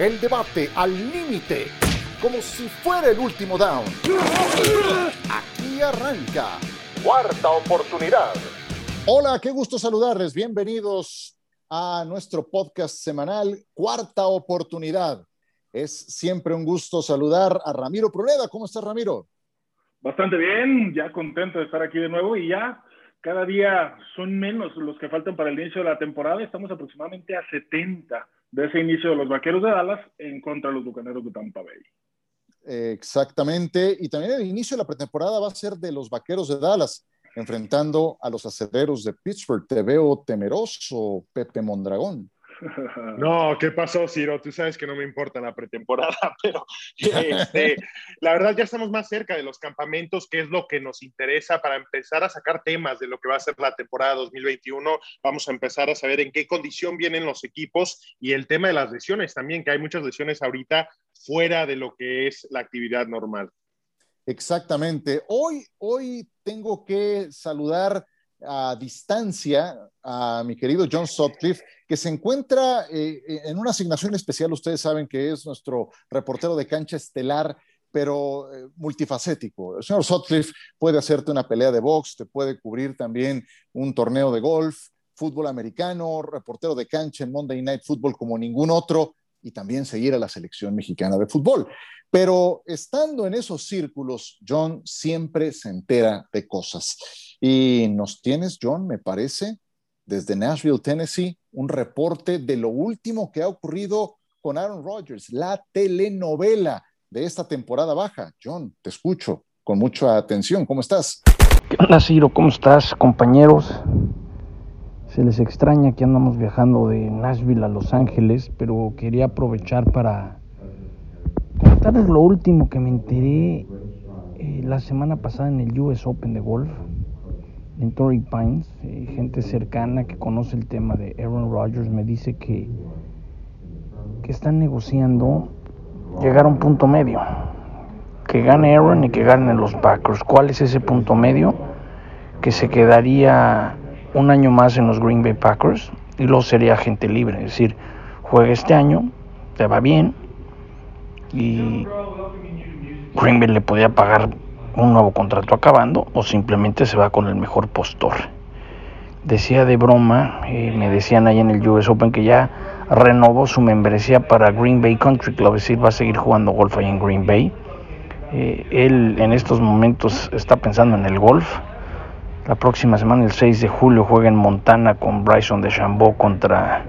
El debate al límite, como si fuera el último down. Aquí arranca. Cuarta oportunidad. Hola, qué gusto saludarles. Bienvenidos a nuestro podcast semanal Cuarta oportunidad. Es siempre un gusto saludar a Ramiro Pruneda. ¿Cómo estás, Ramiro? Bastante bien, ya contento de estar aquí de nuevo y ya cada día son menos los que faltan para el inicio de la temporada. Estamos aproximadamente a 70 de ese inicio de los Vaqueros de Dallas en contra de los Bucaneros de Tampa Bay. Exactamente, y también el inicio de la pretemporada va a ser de los Vaqueros de Dallas, enfrentando a los acederos de Pittsburgh. Te veo temeroso, Pepe Mondragón. No, ¿qué pasó, Ciro? Tú sabes que no me importa la pretemporada, pero este, la verdad ya estamos más cerca de los campamentos, que es lo que nos interesa para empezar a sacar temas de lo que va a ser la temporada 2021. Vamos a empezar a saber en qué condición vienen los equipos y el tema de las lesiones también, que hay muchas lesiones ahorita fuera de lo que es la actividad normal. Exactamente. Hoy, hoy tengo que saludar a distancia a mi querido John Sutcliffe, que se encuentra eh, en una asignación especial. Ustedes saben que es nuestro reportero de cancha estelar, pero eh, multifacético. El señor Sutcliffe puede hacerte una pelea de box, te puede cubrir también un torneo de golf, fútbol americano, reportero de cancha en Monday Night Football como ningún otro y también seguir a la selección mexicana de fútbol. Pero estando en esos círculos, John siempre se entera de cosas. Y nos tienes, John, me parece, desde Nashville, Tennessee, un reporte de lo último que ha ocurrido con Aaron Rodgers, la telenovela de esta temporada baja. John, te escucho con mucha atención. ¿Cómo estás? ¿Qué onda, Ciro? ¿Cómo estás, compañeros? Se les extraña que andamos viajando de Nashville a Los Ángeles, pero quería aprovechar para contarles lo último que me enteré eh, la semana pasada en el US Open de golf en Torrey Pines. Eh, gente cercana que conoce el tema de Aaron Rodgers me dice que, que están negociando llegar a un punto medio. Que gane Aaron y que ganen los Packers. ¿Cuál es ese punto medio? Que se quedaría un año más en los Green Bay Packers y luego sería agente libre. Es decir, juega este año, te va bien y Green Bay le podía pagar un nuevo contrato acabando o simplemente se va con el mejor postor. Decía de broma, eh, me decían ahí en el US Open que ya renovó su membresía para Green Bay Country Club, es decir, va a seguir jugando golf ahí en Green Bay. Eh, él en estos momentos está pensando en el golf la próxima semana, el 6 de julio, juega en Montana con Bryson DeChambeau contra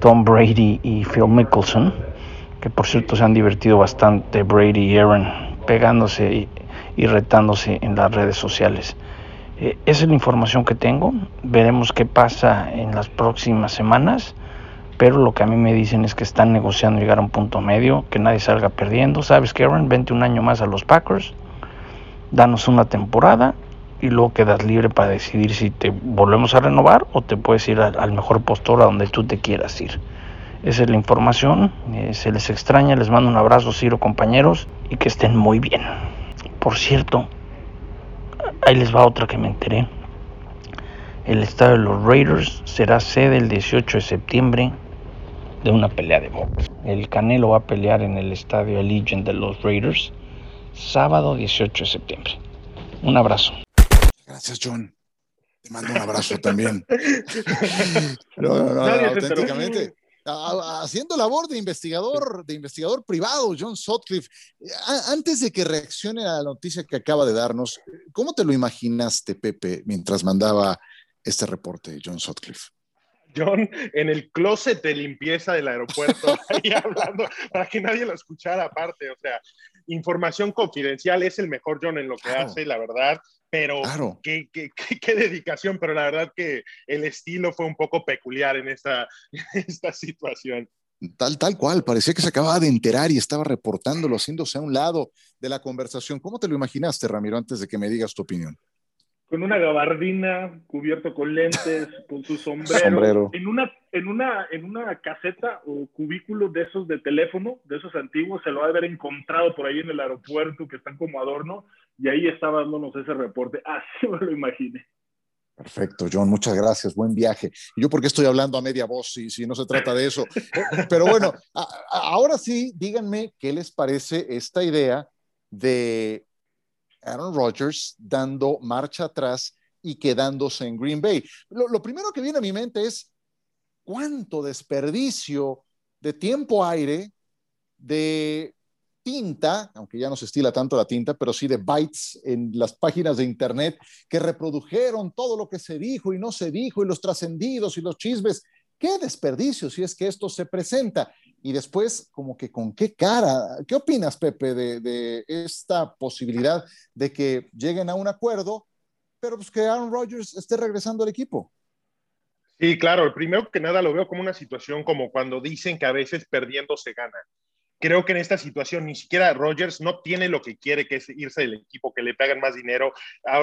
Tom Brady y Phil Mickelson, que por cierto se han divertido bastante Brady y Aaron pegándose y, retándose en las redes sociales. Eh, esa es la información que tengo. Veremos qué pasa en las próximas semanas. Pero lo que a mí me dicen es que están negociando llegar a un punto medio, que nadie salga perdiendo. Sabes que Aaron, vente un año más a los Packers, danos una temporada y luego quedas libre para decidir si te volvemos a renovar o te puedes ir al, mejor postor a donde tú te quieras ir. Esa es la información, eh, se les extraña, les mando un abrazo, Ciro, compañeros, y que estén muy bien. Por cierto, ahí les va otra que me enteré. El estadio de los Raiders será sede el 18 de septiembre de una pelea de box. El Canelo va a pelear en el estadio Allegiant de los Raiders sábado 18 de septiembre. Un abrazo. Gracias, John. Te mando un abrazo también. No, no, no, auténticamente. Haciendo labor de investigador, de investigador privado, John Sutcliffe. Antes de que reaccione a la noticia que acaba de darnos, ¿cómo te lo imaginaste, Pepe, mientras mandaba este reporte, John Sutcliffe? John en el closet de limpieza del aeropuerto, ahí hablando, para que nadie lo escuchara aparte. O sea, información confidencial es el mejor John en lo que hace, la verdad pero qué, qué, qué, dedicación, pero la verdad que el estilo fue un poco peculiar en esta, esta situación. Tal, tal cual, parecía que se acababa de enterar y estaba reportándolo, haciéndose a un lado de la conversación. ¿Cómo te lo imaginaste, Ramiro, antes de que me digas tu opinión? Con una gabardina, cubierto con lentes, con su sombrero, En, una, en, una, en una caseta o cubículo de esos de teléfono, de esos antiguos, se lo va a haber encontrado por ahí en el aeropuerto, que están como adorno, y ahí estaba dándonos ese reporte. Así me lo imaginé. Perfecto, John, muchas gracias, buen viaje. Yo porque estoy hablando a media voz si, si no se trata de eso. Pero bueno, ahora sí, díganme qué les parece esta idea de Aaron Rodgers dando marcha atrás y quedándose en Green Bay. Lo, primero que viene a mi mente es cuánto desperdicio de tiempo aire, de tinta, aunque ya no se estila tanto la tinta, pero sí de bytes en las páginas de internet que reprodujeron todo lo que se dijo y no se dijo y los trascendidos y los chismes. Qué desperdicio si es que esto se presenta. Y después, como que con qué cara, ¿qué opinas, Pepe, de, de esta posibilidad de que lleguen a un acuerdo, pero pues que Aaron Rodgers esté regresando al equipo? Sí, claro, primero que nada lo veo como una situación como cuando dicen que a veces perdiendo se gana creo que en esta situación ni siquiera Rogers no tiene lo que quiere, que es irse del equipo, que le paguen más dinero,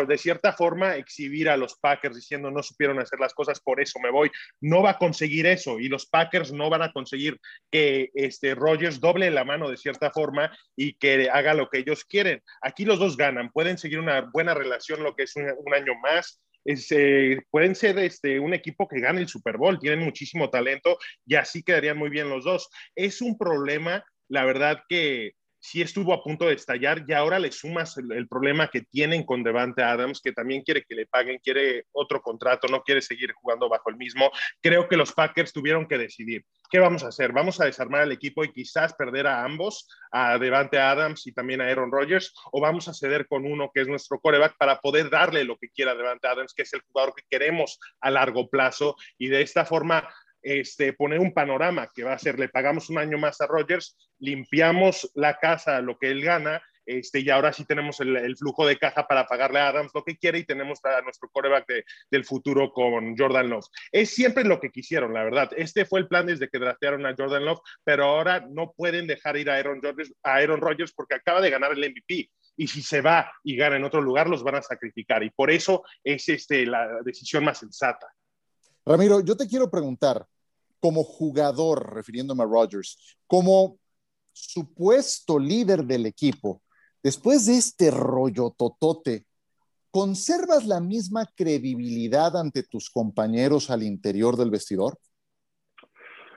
de cierta forma exhibir a los Packers diciendo no supieron hacer las cosas, por eso me voy. No va a conseguir eso y los Packers no van a conseguir que este Rogers doble la mano de cierta forma y que haga lo que ellos quieren. Aquí los dos ganan, pueden seguir una buena relación lo que es un, año más. Eh, pueden ser este, un equipo que gane el Super Bowl, tienen muchísimo talento y así quedarían muy bien los dos. Es un problema la verdad que sí estuvo a punto de estallar y ahora le sumas el, problema que tienen con Devante Adams, que también quiere que le paguen, quiere otro contrato, no quiere seguir jugando bajo el mismo. Creo que los Packers tuvieron que decidir, ¿qué vamos a hacer? ¿Vamos a desarmar el equipo y quizás perder a ambos, a Devante Adams y también a Aaron Rodgers, o vamos a ceder con uno que es nuestro coreback para poder darle lo que quiera Devante Adams, que es el jugador que queremos a largo plazo y de esta forma este, poner un panorama que va a ser, le pagamos un año más a Rogers, limpiamos la casa, lo que él gana, este, y ahora sí tenemos el, flujo de caja para pagarle a Adams lo que quiere y tenemos a nuestro coreback del futuro con Jordan Love. Es siempre lo que quisieron, la verdad. Este fue el plan desde que draftearon a Jordan Love, pero ahora no pueden dejar ir a Aaron Rodgers, a Aaron Rodgers porque acaba de ganar el MVP y si se va y gana en otro lugar, los van a sacrificar. Y por eso es este, la decisión más sensata. Ramiro, yo te quiero preguntar, como jugador, refiriéndome a Rodgers, como supuesto líder del equipo, después de este rollo totote, ¿conservas la misma credibilidad ante tus compañeros al interior del vestidor?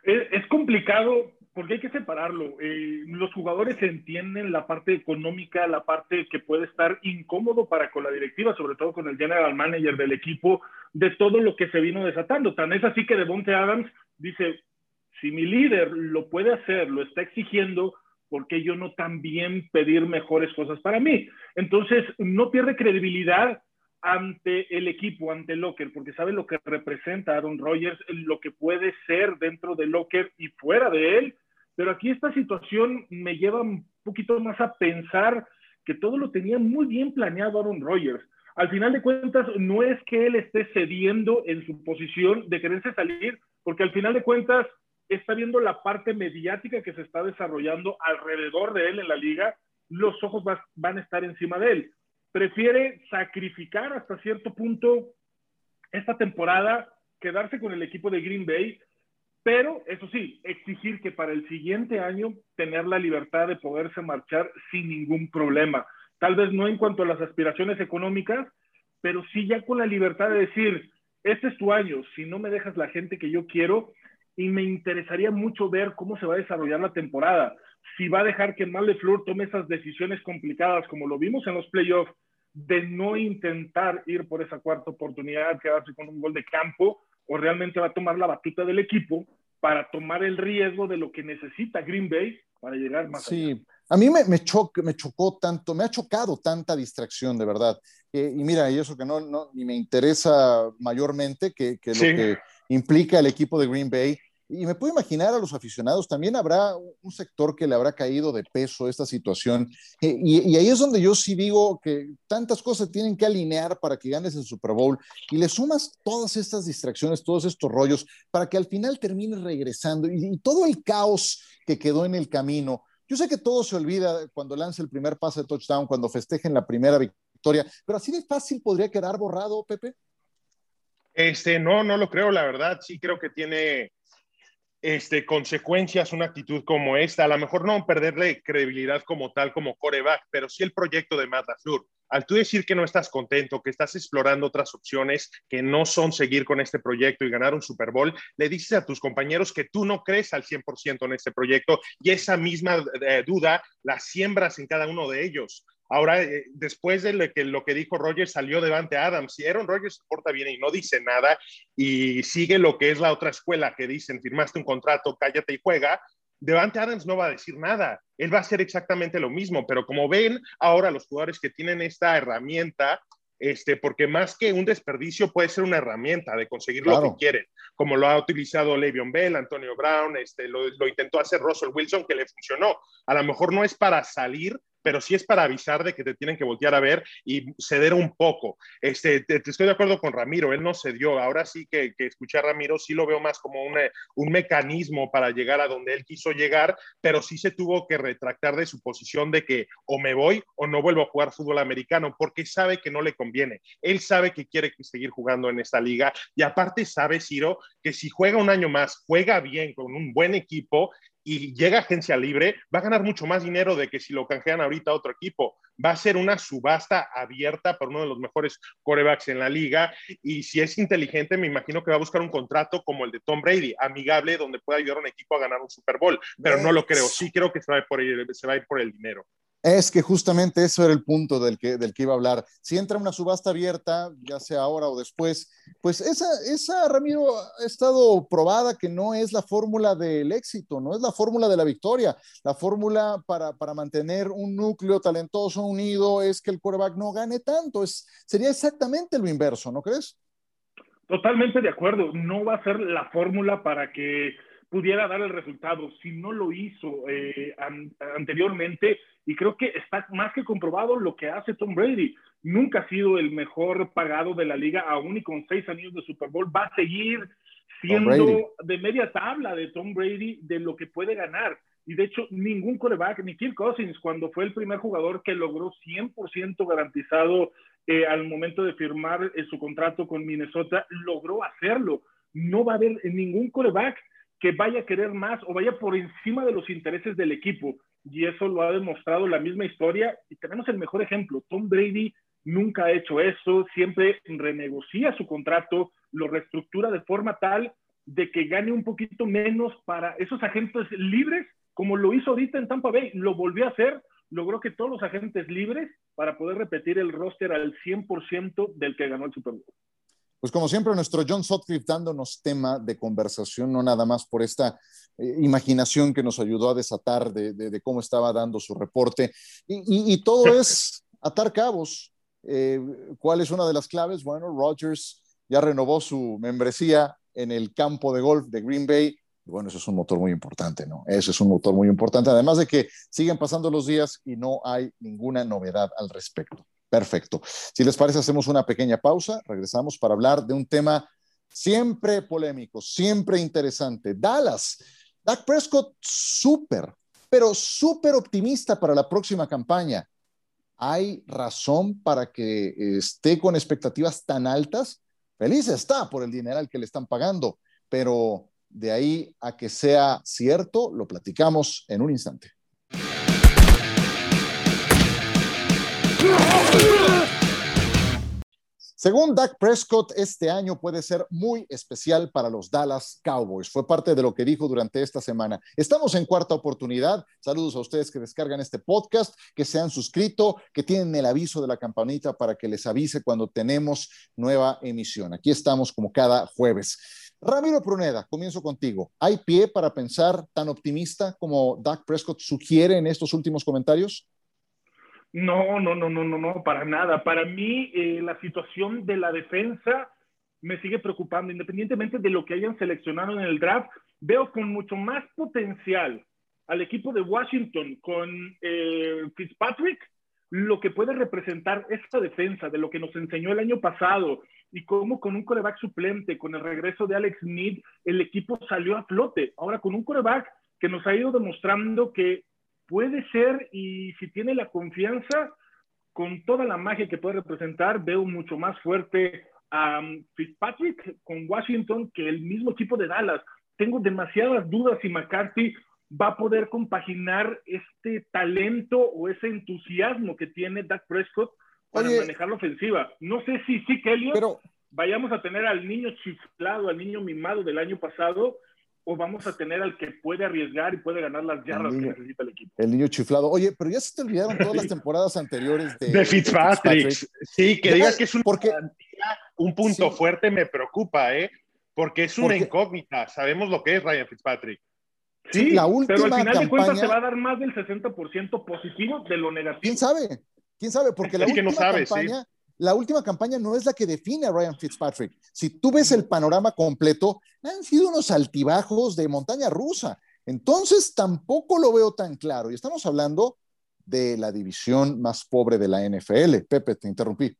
Es, complicado porque hay que separarlo. Eh, los jugadores entienden la parte económica, la parte que puede estar incómodo para con la directiva, sobre todo con el general manager del equipo, de todo lo que se vino desatando. Tan es así que Devonte Adams dice, si mi líder lo puede hacer, lo está exigiendo, ¿por qué yo no también pedir mejores cosas para mí? Entonces, no pierde credibilidad ante el equipo, ante Locker, porque sabe lo que representa Aaron Rodgers, lo que puede ser dentro de Locker y fuera de él. Pero aquí esta situación me lleva un poquito más a pensar que todo lo tenía muy bien planeado Aaron Rodgers. Al final de cuentas, no es que él esté cediendo en su posición de quererse salir, porque al final de cuentas está viendo la parte mediática que se está desarrollando alrededor de él en la liga, los ojos van a estar encima de él. Prefiere sacrificar hasta cierto punto esta temporada, quedarse con el equipo de Green Bay, pero eso sí, exigir que para el siguiente año tener la libertad de poderse marchar sin ningún problema. Tal vez no en cuanto a las aspiraciones económicas, pero sí ya con la libertad de decir, este es tu año, si no me dejas la gente que yo quiero, y me interesaría mucho ver cómo se va a desarrollar la temporada. Si va a dejar que Fleur tome esas decisiones complicadas, como lo vimos en los playoffs, de no intentar ir por esa cuarta oportunidad, quedarse con un gol de campo, o realmente va a tomar la batuta del equipo para tomar el riesgo de lo que necesita Green Bay para llegar más sí. A mí me, me, me chocó tanto, me ha chocado tanta distracción, de verdad. Eh, y mira, y eso que no, no ni me interesa mayormente, que, que lo que implica el equipo de Green Bay. Y me puedo imaginar a los aficionados, también habrá un sector que le habrá caído de peso esta situación. Eh, y, ahí es donde yo sí digo que tantas cosas tienen que alinear para que ganes el Super Bowl y le sumas todas estas distracciones, todos estos rollos, para que al final termines regresando y, y todo el caos que quedó en el camino yo sé que todo se olvida cuando lance el primer pase de touchdown, cuando festejen la primera victoria, pero así de fácil podría quedar borrado, Pepe. Este, no, no lo creo, la verdad. Sí creo que tiene, este, consecuencias una actitud como esta. A lo mejor no perderle credibilidad como tal, como coreback, pero sí el proyecto de Matt LaFleur. Al tú decir que no estás contento, que estás explorando otras opciones que no son seguir con este proyecto y ganar un Super Bowl, le dices a tus compañeros que tú no crees al 100% en este proyecto y esa misma eh, duda la siembras en cada uno de ellos. Ahora, eh, después de lo que, lo que dijo Rogers, salió delante Adams. Si Aaron Rodgers se porta bien y no dice nada y sigue lo que es la otra escuela que dicen, firmaste un contrato, cállate y juega, Devante Adams no va a decir nada. Él va a hacer exactamente lo mismo, pero como ven ahora los jugadores que tienen esta herramienta, este, porque más que un desperdicio puede ser una herramienta de conseguir lo que quieren, como lo ha utilizado Le'Veon Bell, Antonio Brown, este, lo, lo, intentó hacer Russell Wilson, que le funcionó. A lo mejor no es para salir pero sí es para avisar de que te tienen que voltear a ver y ceder un poco. Este, te, estoy de acuerdo con Ramiro, él no cedió. Ahora sí que, que escuchar a Ramiro sí lo veo más como un, un mecanismo para llegar a donde él quiso llegar, pero sí se tuvo que retractar de su posición de que o me voy o no vuelvo a jugar fútbol americano, porque sabe que no le conviene. Él sabe que quiere seguir jugando en esta liga y aparte sabe, Ciro, que si juega un año más, juega bien con un buen equipo, y llega agencia libre, va a ganar mucho más dinero de que si lo canjean ahorita a otro equipo. Va a ser una subasta abierta por uno de los mejores corebacks en la liga. Y si es inteligente, me imagino que va a buscar un contrato como el de Tom Brady, amigable, donde pueda ayudar a un equipo a ganar un Super Bowl. Pero no lo creo. Sí creo que se va por se va a ir por el dinero. Es que justamente eso era el punto del que, del que iba a hablar. Si entra una subasta abierta, ya sea ahora o después, pues esa, esa, Ramiro, ha estado probada que no es la fórmula del éxito, no es la fórmula de la victoria. La fórmula para, para mantener un núcleo talentoso unido es que el quarterback no gane tanto. Es, sería exactamente lo inverso, ¿no crees? Totalmente de acuerdo. No va a ser la fórmula para que pudiera dar el resultado. Si no lo hizo eh, anteriormente, y creo que está más que comprobado lo que hace Tom Brady. Nunca ha sido el mejor pagado de la liga, aún y con seis años de Super Bowl. Va a seguir siendo de media tabla de Tom Brady de lo que puede ganar. Y de hecho, ningún coreback, ni Kirk Cousins, cuando fue el primer jugador que logró 100% garantizado eh, al momento de firmar eh, su contrato con Minnesota, logró hacerlo. No va a haber ningún coreback que vaya a querer más o vaya por encima de los intereses del equipo. Y eso lo ha demostrado la misma historia. Y tenemos el mejor ejemplo. Tom Brady nunca ha hecho eso, siempre renegocia su contrato, lo reestructura de forma tal de que gane un poquito menos para esos agentes libres, como lo hizo ahorita en Tampa Bay. Lo volvió a hacer, logró que todos los agentes libres para poder repetir el roster al 100% del que ganó el Super Bowl. Pues como siempre, nuestro John Sutcliffe dándonos tema de conversación, no nada más por esta eh, imaginación que nos ayudó a desatar de, cómo estaba dando su reporte. Y, todo es atar cabos. Eh, ¿Cuál es una de las claves? Bueno, Rogers ya renovó su membresía en el campo de golf de Green Bay. Y bueno, eso es un motor muy importante, ¿no? Eso es un motor muy importante. Además de que siguen pasando los días y no hay ninguna novedad al respecto. Perfecto. Si les parece, hacemos una pequeña pausa. Regresamos para hablar de un tema siempre polémico, siempre interesante. Dallas. Dak Prescott, súper, pero súper optimista para la próxima campaña. ¿Hay razón para que esté con expectativas tan altas? Feliz está por el dinero al que le están pagando, pero de ahí a que sea cierto, lo platicamos en un instante. Según Dak Prescott, este año puede ser muy especial para los Dallas Cowboys. Fue parte de lo que dijo durante esta semana. Estamos en cuarta oportunidad. Saludos a ustedes que descargan este podcast, que se han suscrito, que tienen el aviso de la campanita para que les avise cuando tenemos nueva emisión. Aquí estamos como cada jueves. Ramiro Pruneda, comienzo contigo. ¿Hay pie para pensar tan optimista como Dak Prescott sugiere en estos últimos comentarios? No, no, no, no, no, no, para nada. Para mí, eh, la situación de la defensa me sigue preocupando, independientemente de lo que hayan seleccionado en el draft. Veo con mucho más potencial al equipo de Washington con eh, Fitzpatrick, lo que puede representar esta defensa, de lo que nos enseñó el año pasado, y cómo con un coreback suplente, con el regreso de Alex Smith, el equipo salió a flote. Ahora, con un coreback que nos ha ido demostrando que puede ser y si tiene la confianza, con toda la magia que puede representar, veo mucho más fuerte a um, Fitzpatrick con Washington que el mismo equipo de Dallas. tengo demasiadas dudas si McCarthy va a poder compaginar este talento o ese entusiasmo que tiene Dak Prescott para manejar la ofensiva. No sé si sí, Kelly, pero vayamos a tener al niño chiflado, al niño mimado del año pasado, o vamos a tener al que puede arriesgar y puede ganar las yardas que necesita el equipo. El niño chiflado. Oye, pero ya se te olvidaron todas las temporadas anteriores de, de, Fitzpatrick. Sí, que digas que es un, porque, un punto fuerte me preocupa, ¿eh? Porque es una incógnita. Sabemos lo que es Ryan Fitzpatrick. Sí, la última pero al final de cuentas se va a dar más del 60% positivo de lo negativo. ¿Quién sabe? ¿Quién sabe? Porque la última campaña la última campaña no es la que define a Ryan Fitzpatrick. Si tú ves el panorama completo, han sido unos altibajos de montaña rusa. Entonces tampoco lo veo tan claro. Y estamos hablando de la división más pobre de la NFL. Pepe, te interrumpí.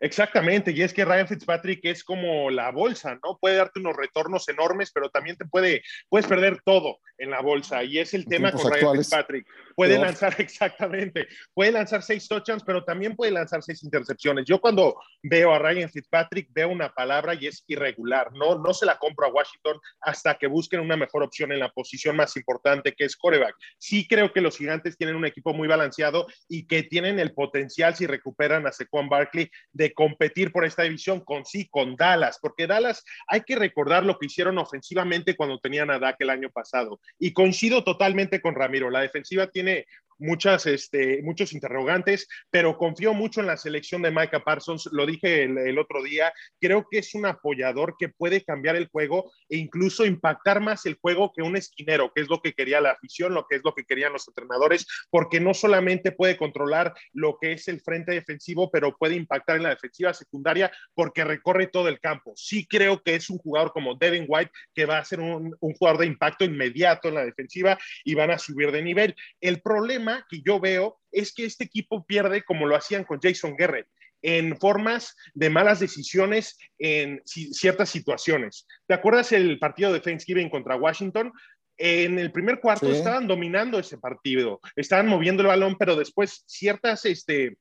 Exactamente, y es que Ryan Fitzpatrick es como la bolsa, ¿no? Puede darte unos retornos enormes, pero también te puede, puedes perder todo en la bolsa, y es el tema con Ryan Fitzpatrick. Puede lanzar, exactamente, puede lanzar seis touchdowns, pero también puede lanzar seis intercepciones. Yo cuando veo a Ryan Fitzpatrick veo una palabra y es irregular, no, no se la compro a Washington hasta que busquen una mejor opción en la posición más importante que es coreback. Sí creo que los gigantes tienen un equipo muy balanceado y que tienen el potencial si recuperan a Sequan Barkley de competir por esta división con sí, con Dallas, porque Dallas hay que recordar lo que hicieron ofensivamente cuando tenían a Dak el año pasado. Y coincido totalmente con Ramiro, la defensiva tiene muchas, este, muchos interrogantes, pero confío mucho en la selección de Micah Parsons. Lo dije el, otro día, creo que es un apoyador que puede cambiar el juego e incluso impactar más el juego que un esquinero, que es lo que quería la afición, lo que es lo que querían los entrenadores, porque no solamente puede controlar lo que es el frente defensivo, pero puede impactar en la defensiva secundaria porque recorre todo el campo. Sí creo que es un jugador como Devin White que va a ser un, un jugador de impacto inmediato en la defensiva y van a subir de nivel. El problema que yo veo es que este equipo pierde como lo hacían con Jason Garrett en formas de malas decisiones en ciertas situaciones. ¿Te acuerdas el partido de Thanksgiving contra Washington? En el primer cuarto estaban dominando ese partido, estaban moviendo el balón, pero después ciertas este,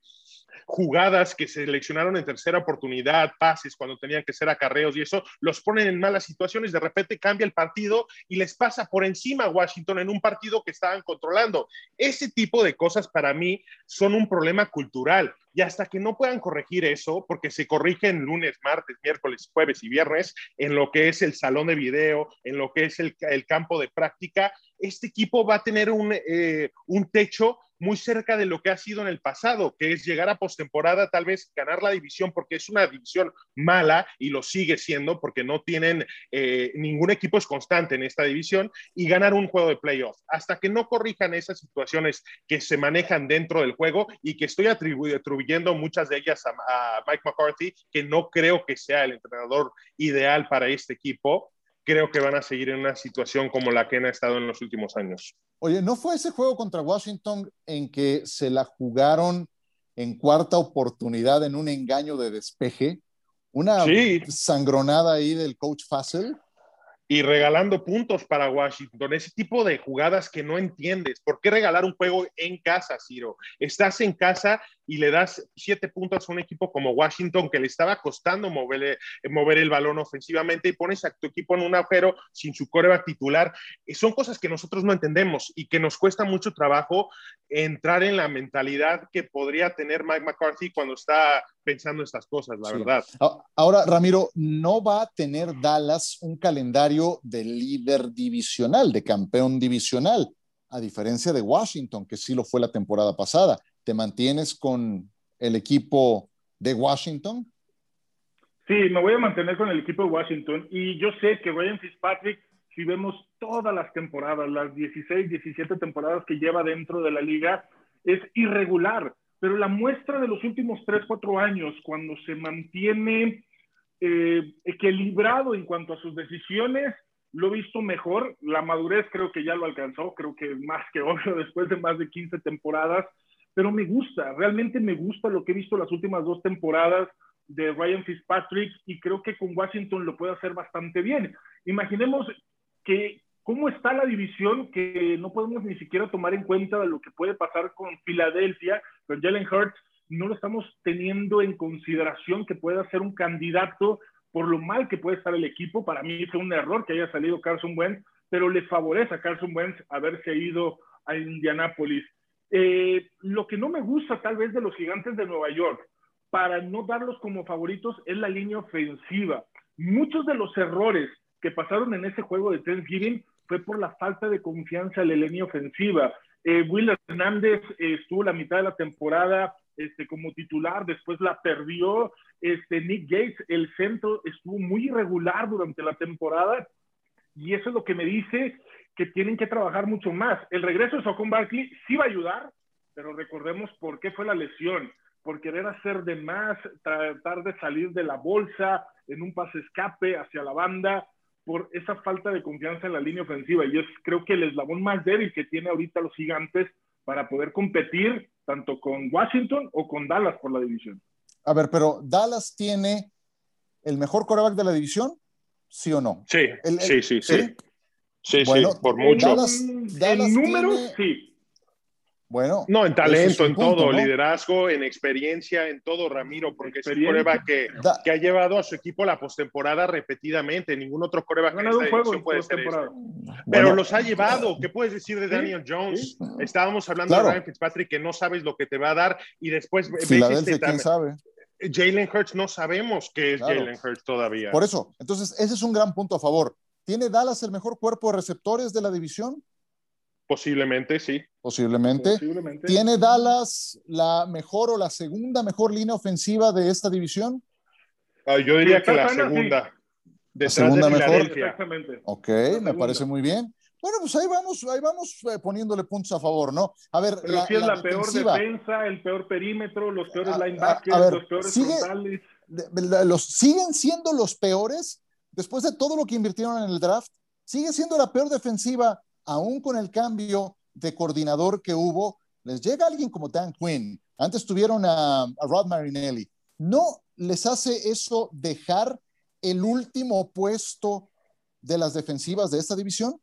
jugadas que se seleccionaron en tercera oportunidad, pases cuando tenían que ser acarreos y eso, los ponen en malas situaciones, de repente cambia el partido y les pasa por encima a Washington en un partido que estaban controlando. Ese tipo de cosas para mí son un problema cultural y hasta que no puedan corregir eso, porque se corrigen lunes, martes, miércoles, jueves y viernes en lo que es el salón de video, en lo que es el, campo de práctica, este equipo va a tener un, eh, un techo muy cerca de lo que ha sido en el pasado, que es llegar a postemporada, tal vez ganar la división, porque es una división mala y lo sigue siendo, porque no tienen eh, ningún equipo es constante en esta división, y ganar un juego de playoff. Hasta que no corrijan esas situaciones que se manejan dentro del juego y que estoy atribuyendo muchas de ellas a, a Mike McCarthy, que no creo que sea el entrenador ideal para este equipo creo que van a seguir en una situación como la que han estado en los últimos años. Oye, ¿no fue ese juego contra Washington en que se la jugaron en cuarta oportunidad en un engaño de despeje? Una sangronada ahí del coach Fassel y regalando puntos para Washington. Ese tipo de jugadas que no entiendes. ¿Por qué regalar un juego en casa, Ciro? Estás en casa y le das siete puntos a un equipo como Washington que le estaba costando mover, mover el balón ofensivamente y pones a tu equipo en un agujero sin su coreback titular. Son cosas que nosotros no entendemos y que nos cuesta mucho trabajo entrar en la mentalidad que podría tener Mike McCarthy cuando está pensando estas cosas, la verdad. Ahora, Ramiro, no va a tener Dallas un calendario de líder divisional, de campeón divisional, a diferencia de Washington, que sí lo fue la temporada pasada. ¿Te mantienes con el equipo de Washington? Sí, me voy a mantener con el equipo de Washington y yo sé que Ryan Fitzpatrick, si vemos todas las temporadas, las 16, 17 temporadas que lleva dentro de la liga, es irregular, pero la muestra de los últimos 3, 4 años, cuando se mantiene eh, equilibrado en cuanto a sus decisiones, lo he visto mejor, la madurez creo que ya lo alcanzó, creo que más que obvio después de más de 15 temporadas, pero me gusta, realmente me gusta lo que he visto las últimas dos temporadas de Ryan Fitzpatrick y creo que con Washington lo puede hacer bastante bien. Imaginemos que cómo está la división que no podemos ni siquiera tomar en cuenta lo que puede pasar con Filadelfia, con Jalen Hurts, no lo estamos teniendo en consideración que pueda ser un candidato por lo mal que puede estar el equipo. Para mí fue un error que haya salido Carson Wentz, pero le favorece a Carson Wentz haberse ido a Indianápolis. Eh, lo que no me gusta tal vez de los gigantes de Nueva York, para no darlos como favoritos, es la línea ofensiva. Muchos de los errores que pasaron en ese juego de Thanksgiving fue por la falta de confianza en la línea ofensiva. Eh, Will Hernández eh, estuvo la mitad de la temporada este, como titular, después la perdió. Este, Nick Gates, el centro, estuvo muy irregular durante la temporada y eso es lo que me dice que tienen que trabajar mucho más. El regreso de Socon Barkley sí va a ayudar, pero recordemos por qué fue la lesión, por querer hacer de más, tratar de salir de la bolsa en un pase escape hacia la banda, por esa falta de confianza en la línea ofensiva. Y es creo que el eslabón más débil que tiene ahorita los gigantes para poder competir tanto con Washington o con Dallas por la división. A ver, pero Dallas tiene el mejor coreback de la división, ¿sí o no? Sí, sí, sí, sí. Sí, sí, por mucho. Dallas, en números, sí. Bueno. No, en talento, en todo, liderazgo, en experiencia, en todo, Ramiro, porque es un coreback que, que, ha llevado a su equipo la postemporada repetidamente. Ningún otro coreback en esta juego puede ser Pero los ha llevado. ¿Qué puedes decir de Daniel Jones? Estábamos hablando de Ryan Fitzpatrick, que no sabes lo que te va a dar, y después Filadelfia, este, quién sabe. Jalen Hurts no sabemos qué es Jalen Hurts todavía. Por eso, entonces ese es un gran punto a favor. ¿Tiene Dallas el mejor cuerpo de receptores de la división? Posiblemente, sí. Posiblemente. ¿Tiene Dallas la mejor o la segunda mejor línea ofensiva de esta división? Ah, yo diría que la segunda. La segunda mejor. Exactamente. Ok, me parece muy bien. Bueno, pues ahí vamos, ahí vamos eh, poniéndole puntos a favor, ¿no? A ver, Pero la, si es la, peor defensa, el peor perímetro, los peores linebackers, los peores frontales. los, siguen siendo los peores después de todo lo que invirtieron en el draft. Sigue siendo la peor defensiva aún con el cambio de coordinador que hubo, les llega alguien como Dan Quinn. Antes tuvieron a, Rod Marinelli. ¿No les hace eso dejar el último puesto de las defensivas de esta división?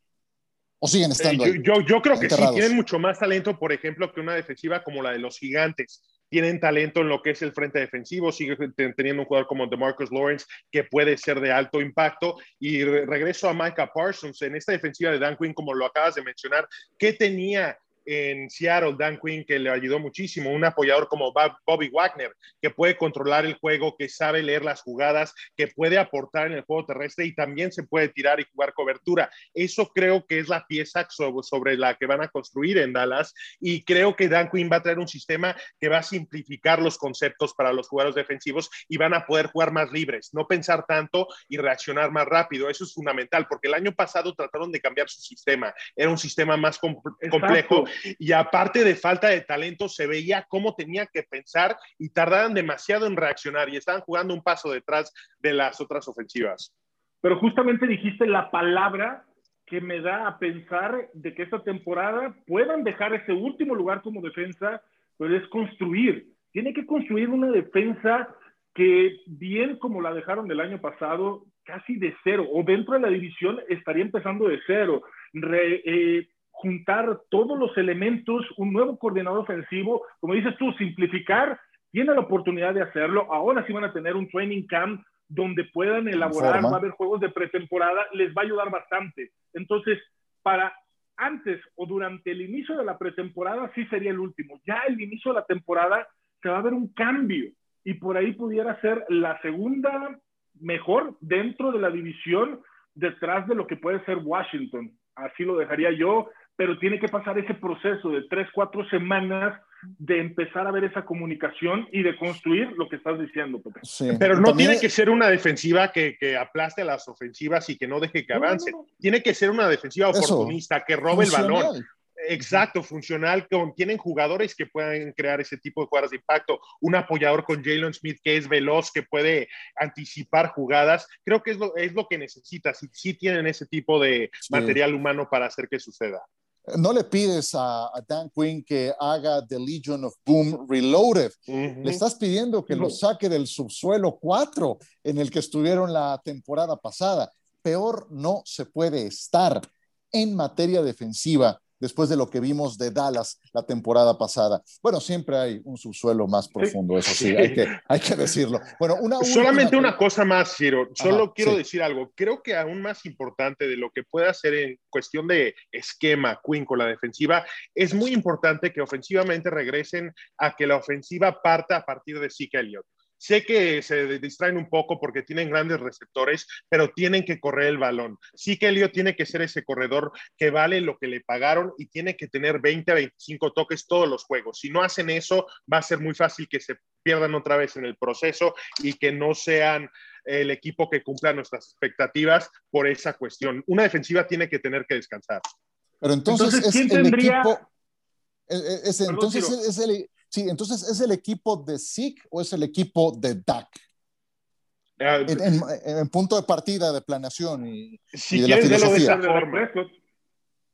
¿O siguen eh, estando? yo, yo, creo que sí, tienen mucho más talento, por ejemplo, que una defensiva como la de los gigantes tienen talento en lo que es el frente defensivo, sigue teniendo un jugador como DeMarcus Lawrence que puede ser de alto impacto. Y regreso a Micah Parsons en esta defensiva de Dan Quinn, como lo acabas de mencionar, ¿qué tenía en Seattle, Dan Quinn, que le ayudó muchísimo, un apoyador como Bobby Wagner, que puede controlar el juego, que sabe leer las jugadas, que puede aportar en el juego terrestre y también se puede tirar y jugar cobertura. Eso creo que es la pieza sobre la que van a construir en Dallas y creo que Dan Quinn va a traer un sistema que va a simplificar los conceptos para los jugadores defensivos y van a poder jugar más libres, no pensar tanto y reaccionar más rápido. Eso es fundamental porque el año pasado trataron de cambiar su sistema. Era un sistema más complejo y aparte de falta de talento, se veía cómo tenía que pensar y tardaban demasiado en reaccionar y estaban jugando un paso detrás de las otras ofensivas. Pero justamente dijiste la palabra que me da a pensar de que esta temporada puedan dejar ese último lugar como defensa, pero es construir. Tiene que construir una defensa que bien como la dejaron del año pasado, casi de cero, o dentro de la división estaría empezando de cero. Eh, juntar todos los elementos, un nuevo coordinador ofensivo, como dices tú, simplificar, tiene la oportunidad de hacerlo, ahora sí van a tener un training camp donde puedan elaborar, va a haber juegos de pretemporada, les va a ayudar bastante. Entonces, para antes o durante el inicio de la pretemporada sí sería el último. Ya el inicio de la temporada se va a ver un cambio y por ahí pudiera ser la segunda mejor dentro de la división detrás de lo que puede ser Washington. Así lo dejaría yo pero tiene que pasar ese proceso de tres, cuatro semanas de empezar a ver esa comunicación y de construir lo que estás diciendo, Pero no tiene que ser una defensiva que, que, aplaste a las ofensivas y que no deje que avance. Tiene que ser una defensiva oportunista, que robe el balón. Exacto, funcional, con, tienen jugadores que puedan crear ese tipo de jugadas de impacto, un apoyador con Jalen Smith que es veloz, que puede anticipar jugadas, creo que es lo, es lo que necesitas, y sí tienen ese tipo de material humano para hacer que suceda. No le pides a, Dan Quinn que haga The Legion of Boom Reloaded. Le estás pidiendo que lo saque del subsuelo 4 en el que estuvieron la temporada pasada. Peor no se puede estar en materia defensiva después de lo que vimos de Dallas la temporada pasada. Bueno, siempre hay un subsuelo más profundo, eso sí, hay que, hay que decirlo. Bueno, una Solamente una cosa más, Ciro. Solo quiero decir algo. Creo que aún más importante de lo que puede hacer en cuestión de esquema Quinn con la defensiva, es muy importante que ofensivamente regresen a que la ofensiva parta a partir de Zeke Elliott. Sé que se distraen un poco porque tienen grandes receptores, pero tienen que correr el balón. Sí que Elio tiene que ser ese corredor que vale lo que le pagaron y tiene que tener 20 a 25 toques todos los juegos. Si no hacen eso, va a ser muy fácil que se pierdan otra vez en el proceso y que no sean el equipo que cumpla nuestras expectativas por esa cuestión. Una defensiva tiene que tener que descansar. Pero entonces, es el equipo... entonces es el, Sí, entonces, ¿es el equipo de Zeke o es el equipo de Dak? Ah, en, punto de partida de planeación y, si de la filosofía.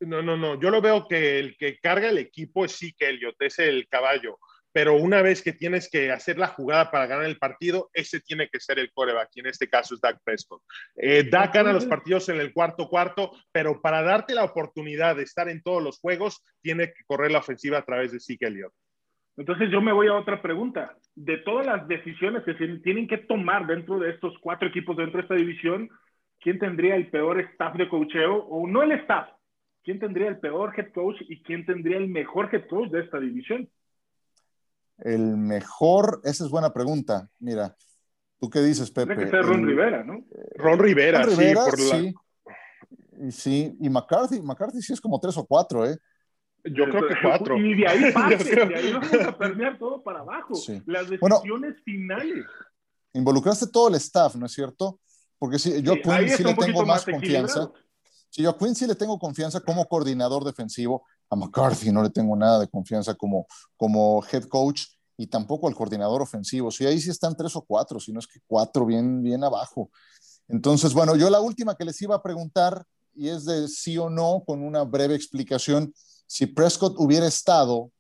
no, no, no. Yo lo veo que el que carga el equipo es Zeke Elliott, es el caballo. Pero una vez que tienes que hacer la jugada para ganar el partido, ese tiene que ser el coreback, y en este caso es Dak Prescott. Eh, Dak gana los partidos en el cuarto cuarto, pero para darte la oportunidad de estar en todos los juegos, tiene que correr la ofensiva a través de Zeke Elliott. Entonces yo me voy a otra pregunta. De todas las decisiones que se tienen que tomar dentro de estos cuatro equipos dentro de esta división, ¿quién tendría el peor staff de coacheo? O no el staff, ¿quién tendría el peor head coach y quién tendría el mejor head coach de esta división? El mejor, esa es buena pregunta. Mira, ¿tú qué dices, Pepe? Tiene que ser Ron Rivera, ¿no? Ron Rivera, sí, por sí. Sí, y McCarthy, McCarthy sí es como tres o cuatro, ¿eh? Yo creo que cuatro. Y de ahí parte, de ahí vamos a permear todo para abajo. Las decisiones finales. Involucraste todo el staff, ¿no es cierto? Porque sí, yo a Quinn sí le tengo más, confianza. Sí, yo a Quinn sí le tengo confianza como coordinador defensivo. A McCarthy no le tengo nada de confianza como, como head coach y tampoco al coordinador ofensivo. Sí, ahí sí están tres o cuatro, si no es que cuatro bien, bien abajo. Entonces, bueno, yo la última que les iba a preguntar, y es de sí o no, con una breve explicación, si Prescott hubiera estado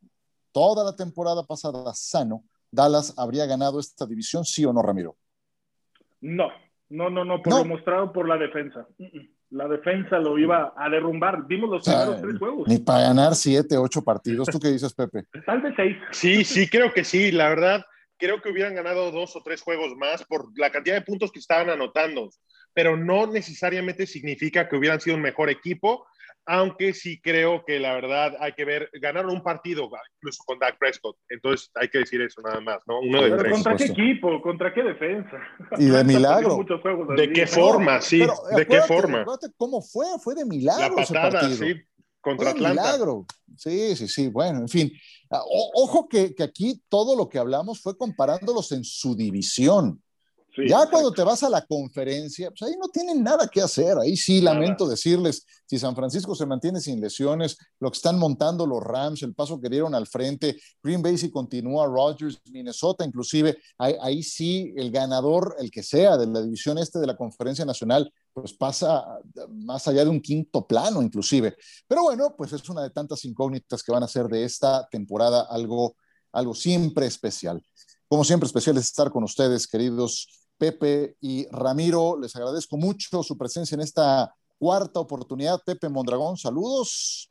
toda la temporada pasada sano, Dallas habría ganado esta división, sí o no, Ramiro? No, no, no, no, por lo mostrado por la defensa. La defensa lo iba a derrumbar. Vimos los primeros tres juegos. Ni para ganar siete, ocho partidos. ¿Tú qué dices, Pepe? Tal vez seis. Sí, sí, creo que sí. La verdad, creo que hubieran ganado dos o tres juegos más por la cantidad de puntos que estaban anotando. Pero no necesariamente significa que hubieran sido un mejor equipo aunque sí creo que la verdad hay que ver, ganaron un partido incluso con Dak Prescott, entonces hay que decir eso nada más, ¿no? Uno de tres. ¿Contra qué equipo? ¿Contra qué defensa? Y de milagro. ¿De qué forma? Sí, ¿de qué forma? ¿Cómo fue? Fue de milagro. La patada, sí, contra Atlanta. milagro. Sí, sí, sí, bueno, en fin. Ah, ojo que, que aquí todo lo que hablamos fue comparándolos en su división ya cuando te vas a la conferencia, pues ahí no tienen nada que hacer. Ahí sí lamento decirles, si San Francisco se mantiene sin lesiones, lo que están montando los Rams, el paso que dieron al frente, Green Bay si continúa, Rodgers, Minnesota inclusive, ahí, sí el ganador, el que sea de la división este de la conferencia nacional, pues pasa más allá de un quinto plano inclusive. Pero bueno, pues es una de tantas incógnitas que van a ser de esta temporada algo, algo siempre especial. Como siempre, especial es estar con ustedes, queridos Pepe y Ramiro. Les agradezco mucho su presencia en esta cuarta oportunidad. Pepe Mondragón, saludos.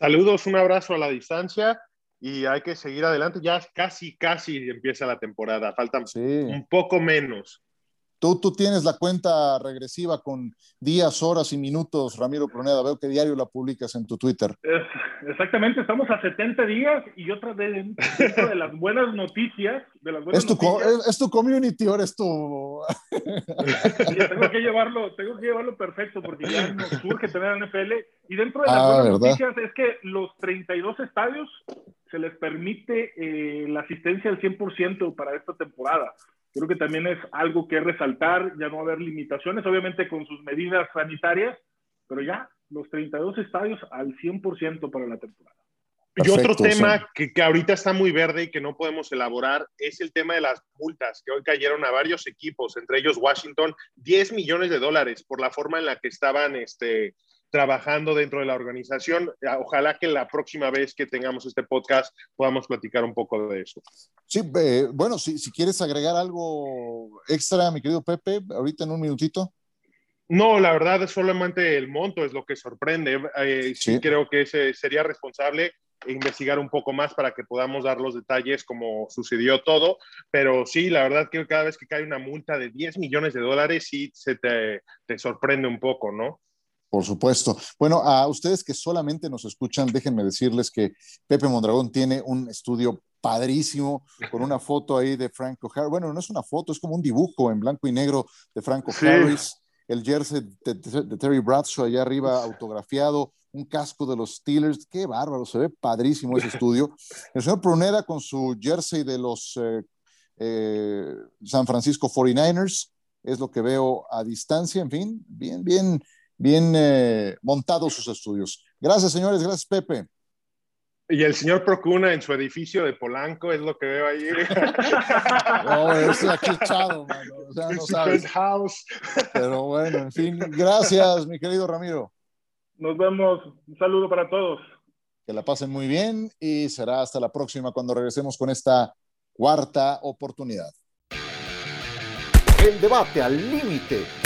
Saludos, un abrazo a la distancia y hay que seguir adelante. Ya casi, casi empieza la temporada. Faltan un poco menos. Tú, tú tienes la cuenta regresiva con días, horas y minutos, Ramiro Proneda. Veo que diario la publicas en tu Twitter. exactamente, estamos a 70 días y otra vez de las buenas noticias. De las buenas ¿Es, tu, noticias, ¿Es, tu community o eres tu...? tengo, que llevarlo, tengo que llevarlo perfecto porque ya nos surge tener NFL. Y dentro de las ah, buenas noticias es que los 32 estadios se les permite eh, la asistencia al 100% para esta temporada. Creo que también es algo que resaltar, ya no haber limitaciones, obviamente con sus medidas sanitarias, pero ya los 32 estadios al 100% para la temporada. y otro tema que, que, ahorita está muy verde y que no podemos elaborar es el tema de las multas que hoy cayeron a varios equipos, entre ellos Washington, 10 millones de dólares por la forma en la que estaban este, trabajando dentro de la organización. Ah, ojalá que la próxima vez que tengamos este podcast podamos platicar un poco de eso. Sí, bueno, si, si quieres agregar algo extra, mi querido Pepe, ahorita en un minutito. No, la verdad, solamente el monto es lo que sorprende. Eh, sí. creo que ese sería responsable investigar un poco más para que podamos dar los detalles como sucedió todo, pero sí, la verdad que cada vez que cae una multa de 10 millones de dólares, sí se te, te sorprende un poco, ¿no? Por supuesto. Bueno, a ustedes que solamente nos escuchan, déjenme decirles que Pepe Mondragón tiene un estudio padrísimo con una foto ahí de Franco Harris. Bueno, no es una foto, es como un dibujo en blanco y negro de Franco Harris, el jersey de, de, Terry Bradshaw allá arriba autografiado, un casco de los Steelers. Qué bárbaro, se ve padrísimo ese estudio. El señor Prunera con su jersey de los eh, eh, San Francisco 49ers, es lo que veo a distancia, en fin, bien, bien bien eh, montados sus estudios. Gracias, señores. Gracias, Pepe. Y el señor Procuna en su edificio de Polanco es lo que veo ahí. no, estoy aquí echado, mano. O sea, no sabes. House. Pero bueno, en fin, gracias, mi querido Ramiro. Nos vemos. Un saludo para todos. Que la pasen muy bien y será hasta la próxima cuando regresemos con esta cuarta oportunidad. El debate al límite